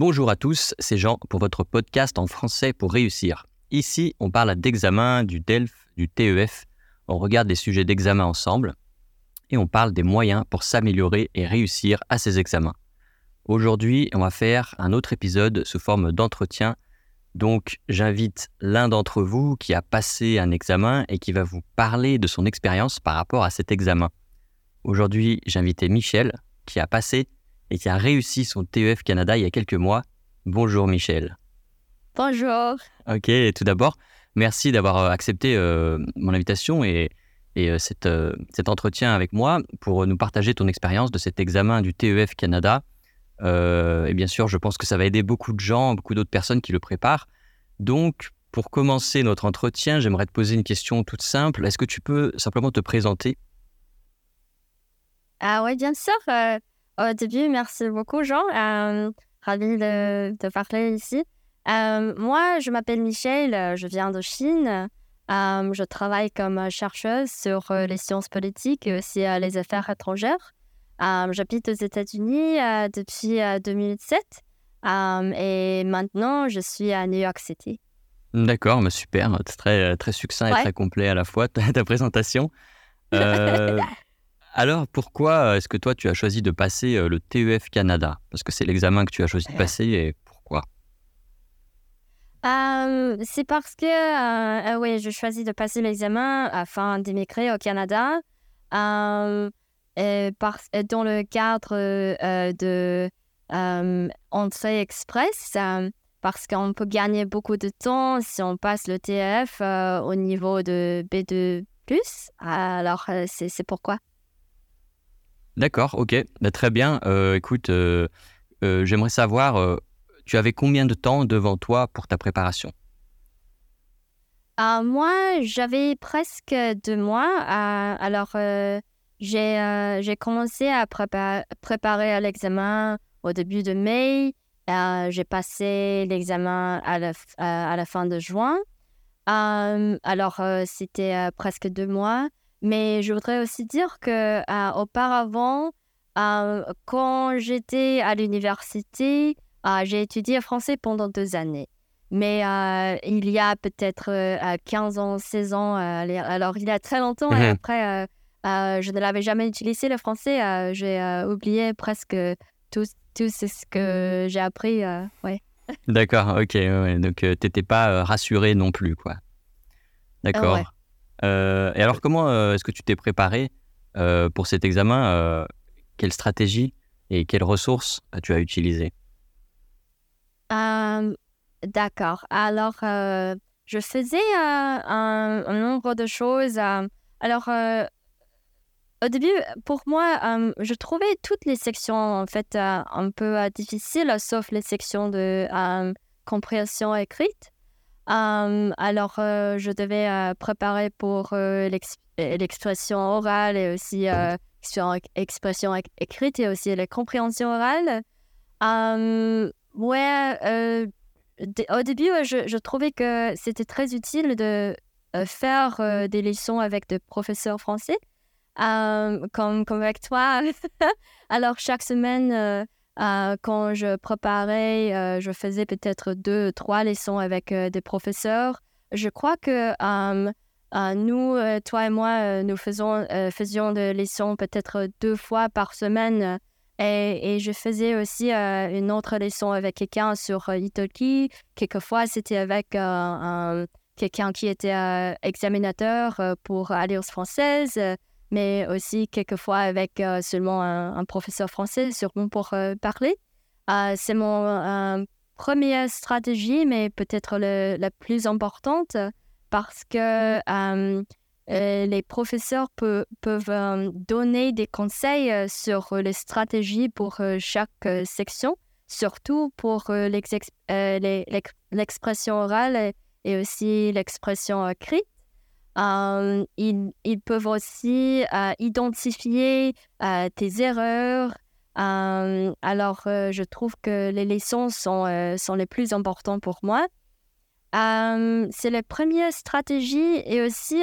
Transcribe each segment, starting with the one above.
Bonjour à tous, c'est Jean pour votre podcast en français pour réussir. Ici, on parle d'examen, du DELF, du TEF, on regarde des sujets d'examen ensemble et on parle des moyens pour s'améliorer et réussir à ces examens. Aujourd'hui, on va faire un autre épisode sous forme d'entretien. Donc, j'invite l'un d'entre vous qui a passé un examen et qui va vous parler de son expérience par rapport à cet examen. Aujourd'hui, invité Michel qui a passé et qui a réussi son TEF Canada il y a quelques mois. Bonjour Michel. Bonjour. Ok, tout d'abord, merci d'avoir euh, accepté euh, mon invitation et, euh, cet entretien avec moi pour nous partager ton expérience de cet examen du TEF Canada. et bien sûr, je pense que ça va aider beaucoup de gens, beaucoup d'autres personnes qui le préparent. Donc, pour commencer notre entretien, j'aimerais te poser une question toute simple. Est-ce que tu peux simplement te présenter? Ah oui, bien sûr. Au début, merci beaucoup, Jean. Euh, ravi de, de, parler ici. Euh, moi, je m'appelle Michel, euh, je viens de Chine. Euh, je travaille comme chercheuse sur les sciences politiques et aussi les affaires étrangères. J'habite aux États-Unis depuis 2007 et maintenant je suis à New York City. D'accord, mais super, très, très succinct et très complet à la fois ta, ta présentation. Alors, pourquoi euh, est-ce que toi, tu as choisi de passer euh, le TEF Canada? Parce que c'est l'examen que tu as choisi de passer et pourquoi? C'est parce que, euh, oui, je choisis de passer l'examen afin d'émigrer au Canada. Et dans le cadre de entrée express, parce qu'on peut gagner beaucoup de temps si on passe le TEF au niveau de B2. Alors, c'est pourquoi. D'accord, ok, bah, très bien. Euh, écoute, euh, euh, j'aimerais savoir, tu avais combien de temps devant toi pour ta préparation? Ah, Moi, j'avais presque deux mois. alors, j'ai commencé à préparer l'examen au début de mai. j'ai passé l'examen à, à, la fin de juin. alors, c'était presque deux mois. Mais je voudrais aussi dire que euh, auparavant, euh, quand j'étais à l'université, euh, j'ai étudié français pendant deux années. Mais il y a peut-être 15 ans, 16 ans, alors il y a très longtemps, et mmh après, je ne l'avais jamais utilisé le français. j'ai oublié presque tout, tout ce que j'ai appris. ouais. D'accord, ok. Donc, tu n'étais pas rassuré non plus, quoi. D'accord. Euh, et alors, comment euh, est-ce que tu t'es préparé euh, pour cet examen Quelle stratégie et quelles ressources tu as utilisées D'accord. Alors, je faisais un, nombre de choses. alors, au début, pour moi, je trouvais toutes les sections en fait un peu difficiles, sauf les sections de compréhension écrite alors, je devais préparer pour l'expression orale et aussi l'expression écrite et aussi la compréhension orale. ouais, au début, je, trouvais que c'était très utile de faire des leçons avec des professeurs français, comme, comme avec toi. alors, chaque semaine, euh, quand je préparais, euh, je faisais peut-être deux, trois leçons avec euh, des professeurs. Je crois que nous, toi et moi, nous faisions des leçons peut-être deux fois par semaine. Et, et je faisais aussi une autre leçon avec quelqu'un sur Italki. Quelquefois, c'était avec quelqu'un qui était examinateur pour Alliance française mais aussi quelquefois avec euh, seulement un, professeur français, sûrement pour euh, parler. Euh, c'est mon première stratégie, mais peut-être la plus importante parce que les professeurs peuvent donner des conseils sur les stratégies pour chaque section, surtout pour l'expression orale et aussi l'expression écrite. Euh, ils, peuvent aussi euh, identifier euh, tes erreurs. alors, je trouve que les leçons sont, sont les plus importantes pour moi. c'est la première stratégie et aussi,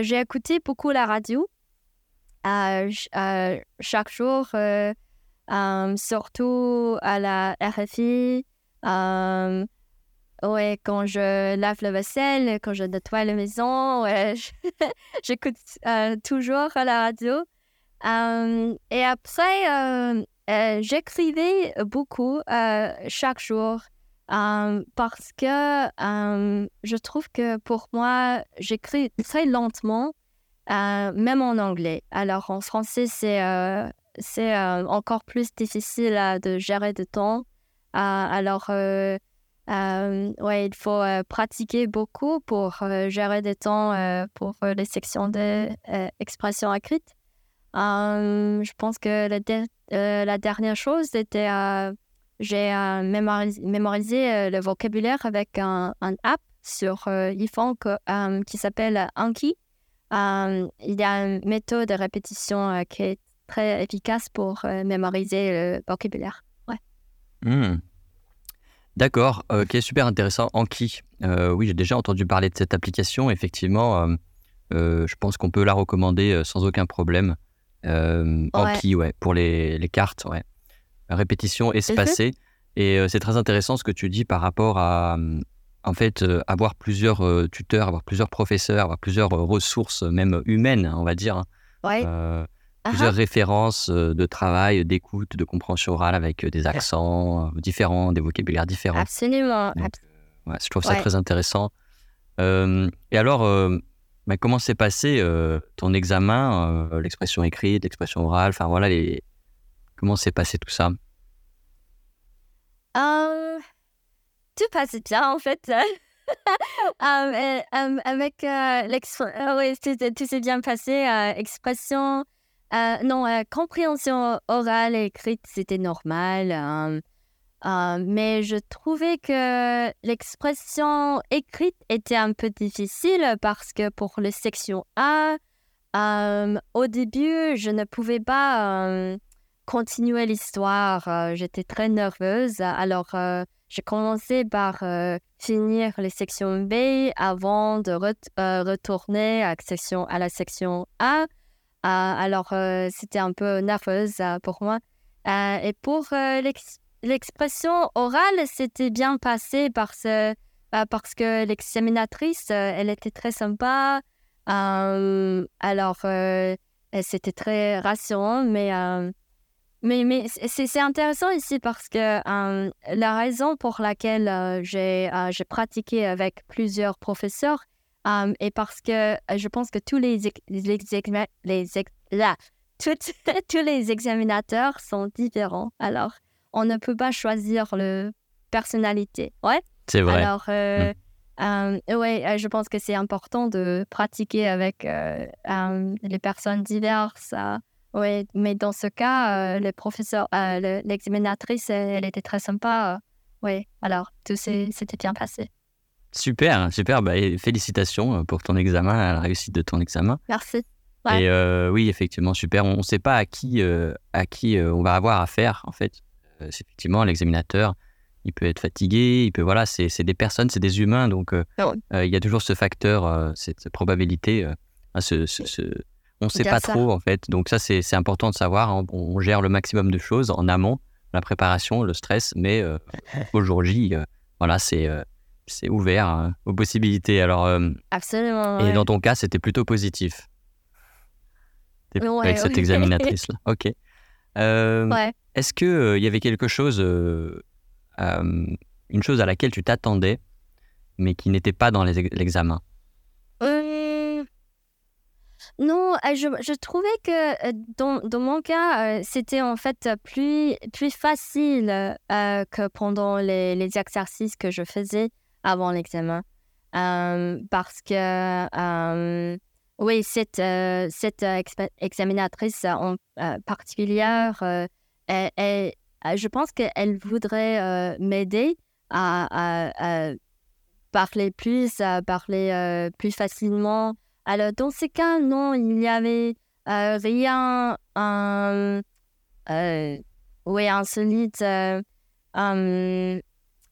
j'ai écouté beaucoup la radio. chaque jour, surtout à la RFI. Ouais, quand je lave la vaisselle, quand je nettoie la maison, ouais, j'écoute toujours à la radio. et après, j'écrivais beaucoup chaque jour. parce que je trouve que pour moi, j'écris très lentement, même en anglais. Alors en français, c'est c'est encore plus difficile de gérer de temps. alors, ouais, il faut pratiquer beaucoup pour gérer des temps pour les sections d'expression écrite. je pense que la, dernière chose, c'était j'ai mémorisé, le vocabulaire avec un, app sur iPhone qui s'appelle Anki. il y a une méthode de répétition qui est très efficace pour euh, mémoriser le vocabulaire. Ouais. Hmm. D'accord, ok, super intéressant. Anki, euh, oui, j'ai déjà entendu parler de cette application. Effectivement, euh, je pense qu'on peut la recommander sans aucun problème. Anki, ouais, pour les, les, cartes, ouais. Répétition espacée. Et c'est très intéressant ce que tu dis par rapport à, en fait, avoir plusieurs tuteurs, avoir plusieurs professeurs, avoir plusieurs ressources, même humaines, on va dire. Ouais plusieurs références de travail, d'écoute, de compréhension orale avec des accents différents, des vocabulaires différents. Absolument. je trouve ça très intéressant. et alors, bah, comment s'est passé ton examen, l'expression écrite, l'expression orale, enfin voilà, les... comment s'est passé tout ça? Tout passait bien en fait. avec l'expression, oui, tout s'est bien passé. expression, euh, non, euh, compréhension orale et écrite, c'était normal. Euh, mais je trouvais que l'expression écrite était un peu difficile parce que pour la section A, au début, je ne pouvais pas continuer l'histoire. J'étais très nerveuse. Alors, j'ai commencé par finir les sections B avant de retourner section, à la section A. Ah, alors, euh, c'était un peu nerveuse euh, pour moi. Euh, et pour l'expression orale, c'était bien passé parce, parce que l'examinatrice, elle était très sympa. alors, c'était très rassurant, mais, mais, mais c'est intéressant ici parce que la raison pour laquelle j'ai pratiqué avec plusieurs professeurs, et parce que je pense que tous les, les, les, là, tous les examinateurs sont différents. Alors, on ne peut pas choisir le personnalité. Ouais? C'est vrai. Alors, euh, mmh. ouais, je pense que c'est important de pratiquer avec les personnes diverses. ouais, mais dans ce cas, les professeurs, l'examinatrice, elle, était très sympa. oui, alors tout s'était bien passé. Super, super. Bah, félicitations euh, pour ton examen, la réussite de ton examen. Merci. Et euh, oui, effectivement, super. On ne sait pas à qui, euh, à qui on va avoir affaire, en fait. c'est effectivement l'examinateur. Il peut être fatigué, il peut voilà, c'est des personnes, c'est des humains, donc ah il y a toujours ce facteur, cette probabilité. ce, ce, on ne sait pas trop en fait, donc ça c'est important de savoir. Hein. On, gère le maximum de choses en amont, la préparation, le stress, mais aujourd'hui, voilà, c'est c'est ouvert hein, aux possibilités. Alors, euh, Absolument. Et dans ton cas, c'était plutôt positif. avec cette examinatrice-là. Ok. Euh, est-ce qu'il euh, y avait quelque chose, une chose à laquelle tu t'attendais, mais qui n'était pas dans l'examen? Non, je, je, trouvais que dans, dans mon cas, c'était en fait plus, plus facile que pendant les, les, exercices que je faisais avant l'examen. Euh, parce que, euh, oui, cette, euh, cette examinatrice en particulière, je pense qu'elle voudrait m'aider à, parler plus, à parler plus facilement. Alors, dans ce cas, non, il n'y avait rien, oui, insolite.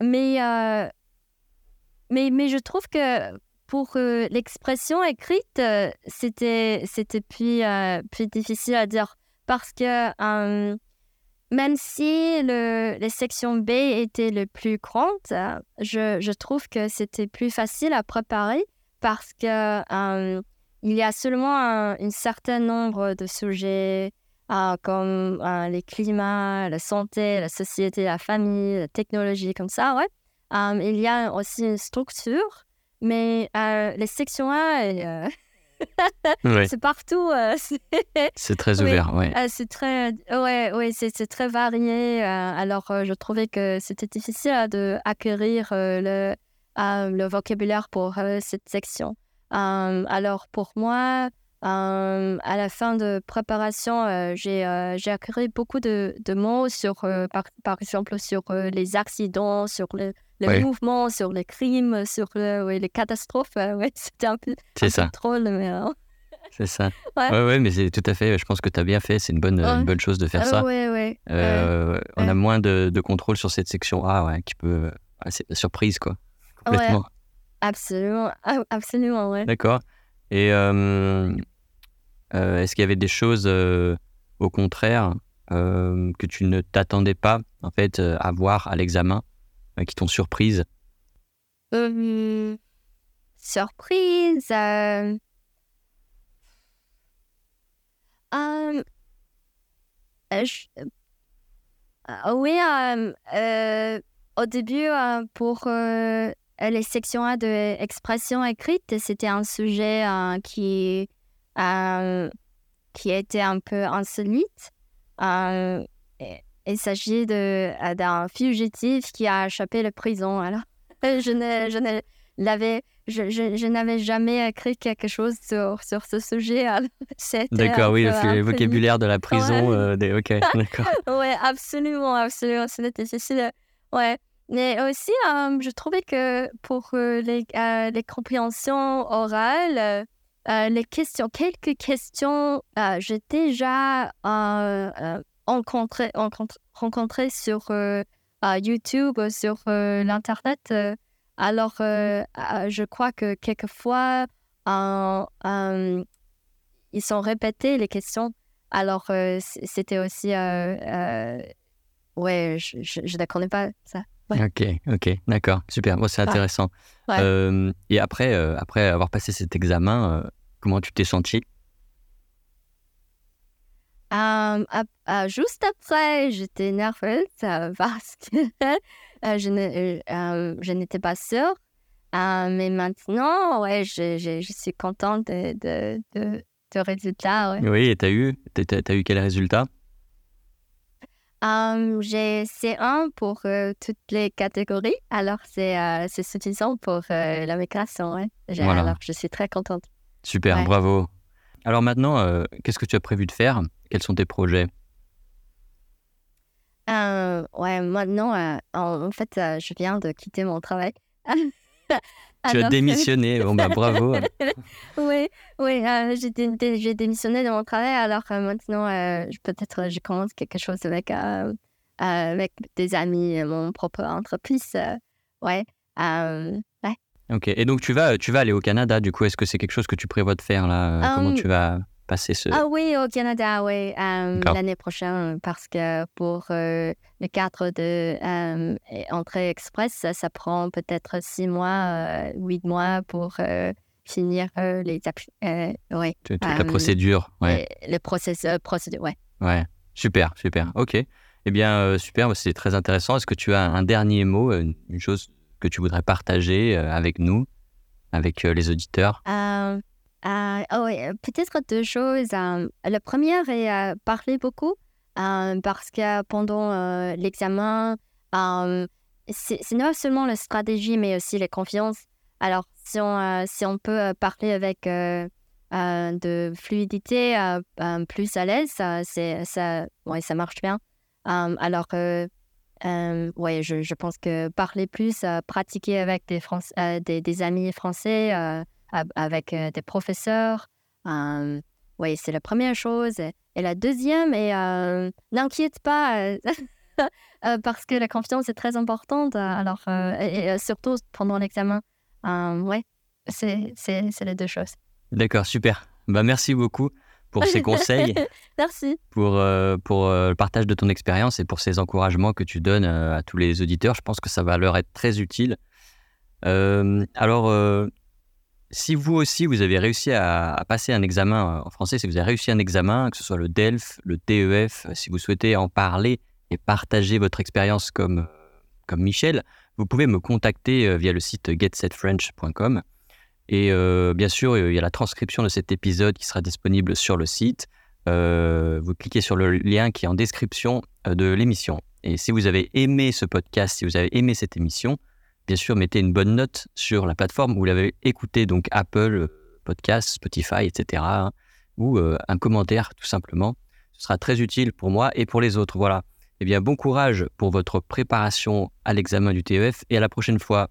mais mais, je trouve que pour euh, l'expression écrite, euh, c'était, c'était plus, euh, plus difficile à dire parce que même si le, les sections B étaient les plus grandes, je, je trouve que c'était plus facile à préparer parce que il y a seulement un, certain nombre de sujets comme les climats, la santé, la société, la famille, la technologie, comme ça, ouais. Il y a aussi une structure, mais les sections A, c'est partout. Euh, c'est très ouvert, oui. Euh, c'est très, ouais, ouais, c'est très varié. Euh, alors, je trouvais que c'était difficile de acquérir le, le vocabulaire pour cette section. alors, pour moi, à la fin de préparation, j'ai acquis beaucoup de, de mots sur, par, par, exemple, sur les accidents, sur le, le mouvement, sur les crimes, sur les catastrophes. ouais, c'était un peu, un ça. drôle, mais. C'est ça. Ouais. ouais, mais c'est tout à fait. Je pense que tu as bien fait. C'est une bonne, une bonne chose de faire ça. Ouais, ouais. Euh, on a moins de, de, contrôle sur cette section A, ouais, qui peut. c'est la surprise, quoi. Complètement. Absolument. Ah, absolument, ouais. D'accord. Et euh, euh, est-ce qu'il y avait des choses, au contraire, que tu ne t'attendais pas, en fait, à voir à l'examen? euh, qui t'ont surprise? Euh, Surprise euh, Oui, au début, pour les sections A de expression écrite, c'était un sujet qui, qui était un peu insolite. Il s'agit euh, d'un fugitif qui a échappé la prison. Alors, je ne, je l'avais, je, je, n'avais jamais écrit quelque chose sur, sur ce sujet. D'accord, oui, le, vocabulaire de la prison. Euh, des... Ok, d'accord. oui, absolument, absolument. C'était difficile. Ouais. Mais aussi, euh, je trouvais que pour les, les compréhensions orales, les questions, quelques questions, j'ai déjà rencontré, rencontré sur euh, YouTube, sur euh, l'Internet. Euh. alors, je crois que quelquefois, ils sont répétés les questions. Alors, c'était aussi... ouais, je ne connais pas ça. Ok, ok, d'accord, super. Bon, c'est intéressant. et après, après avoir passé cet examen, comment tu t'es senti euh, juste après, j'étais nerveuse euh, parce que euh, je n'étais pas sûre. mais maintenant, ouais, je, je, je suis contente de, de, de, de résultats. Oui, et tu as eu, as, eu quel résultat? J'ai C1 pour toutes les catégories. Alors, c'est suffisant pour la migration. Ouais. Alors, je suis très contente. Super, bravo. Alors maintenant, qu'est-ce que tu as prévu de faire? Quels sont tes projets? Euh, Ouais, maintenant, euh, en, fait, euh, je viens de quitter mon travail. tu as démissionné, bon bah bravo. oui, oui j'ai, démissionné de mon travail, alors maintenant, peut-être je commence quelque chose avec, avec des amis, mon propre entreprise. ouais. ouais. Ok, et donc tu vas, tu vas aller au Canada, du coup, est-ce que c'est quelque chose que tu prévois de faire là? Comment tu vas passer ce... Ah oui, au Canada, oui, euh, l'année prochaine, parce que pour euh, le cadre de euh, entrée express, ça, prend peut-être six mois, huit mois pour finir les... ouais, toute, la procédure, ouais. Le processus, procédure, ouais. Ouais, super, super, ok. Eh bien, super, c'est très intéressant. Est-ce que tu as un dernier mot, une chose que tu voudrais partager avec nous, avec les auditeurs? Euh, oh, peut-être deux choses. Euh, la première est euh, parler beaucoup parce que pendant l'examen, c'est non seulement la stratégie, mais aussi la confiance. Alors, si on, si on peut parler avec de fluidité, plus à l'aise, ça, ça, ouais, ça marche bien. alors, ouais, je, je, pense que parler plus, pratiquer avec des, amis français, avec des professeurs. oui, c'est la première chose. Et la deuxième est n'inquiète pas. Parce que la confiance est très importante, alors, et, surtout pendant l'examen. oui, c'est les deux choses. D'accord, super. Bah, merci beaucoup pour ces conseils. Merci. Pour, euh, pour euh, le partage de ton expérience et pour ces encouragements que tu donnes euh, à tous les auditeurs. Je pense que ça va leur être très utile. alors, si vous aussi, vous avez réussi à, passer un examen en français, si vous avez réussi un examen, que ce soit le DELF, le TEF, si vous souhaitez en parler et partager votre expérience comme, comme Michel, vous pouvez me contacter via le site getsetfrench.com. Et euh, bien sûr, il y a la transcription de cet épisode qui sera disponible sur le site. Euh, vous cliquez sur le lien qui est en description euh, de l'émission. Et si vous avez aimé ce podcast, si vous avez aimé cette émission, bien sûr, mettez une bonne note sur la plateforme où vous l'avez écouté, donc Apple Podcast, Spotify, etc. Hein, ou un commentaire, tout simplement. Ce sera très utile pour moi et pour les autres. Voilà. Eh bien, bon courage pour votre préparation à l'examen du TEF et à la prochaine fois.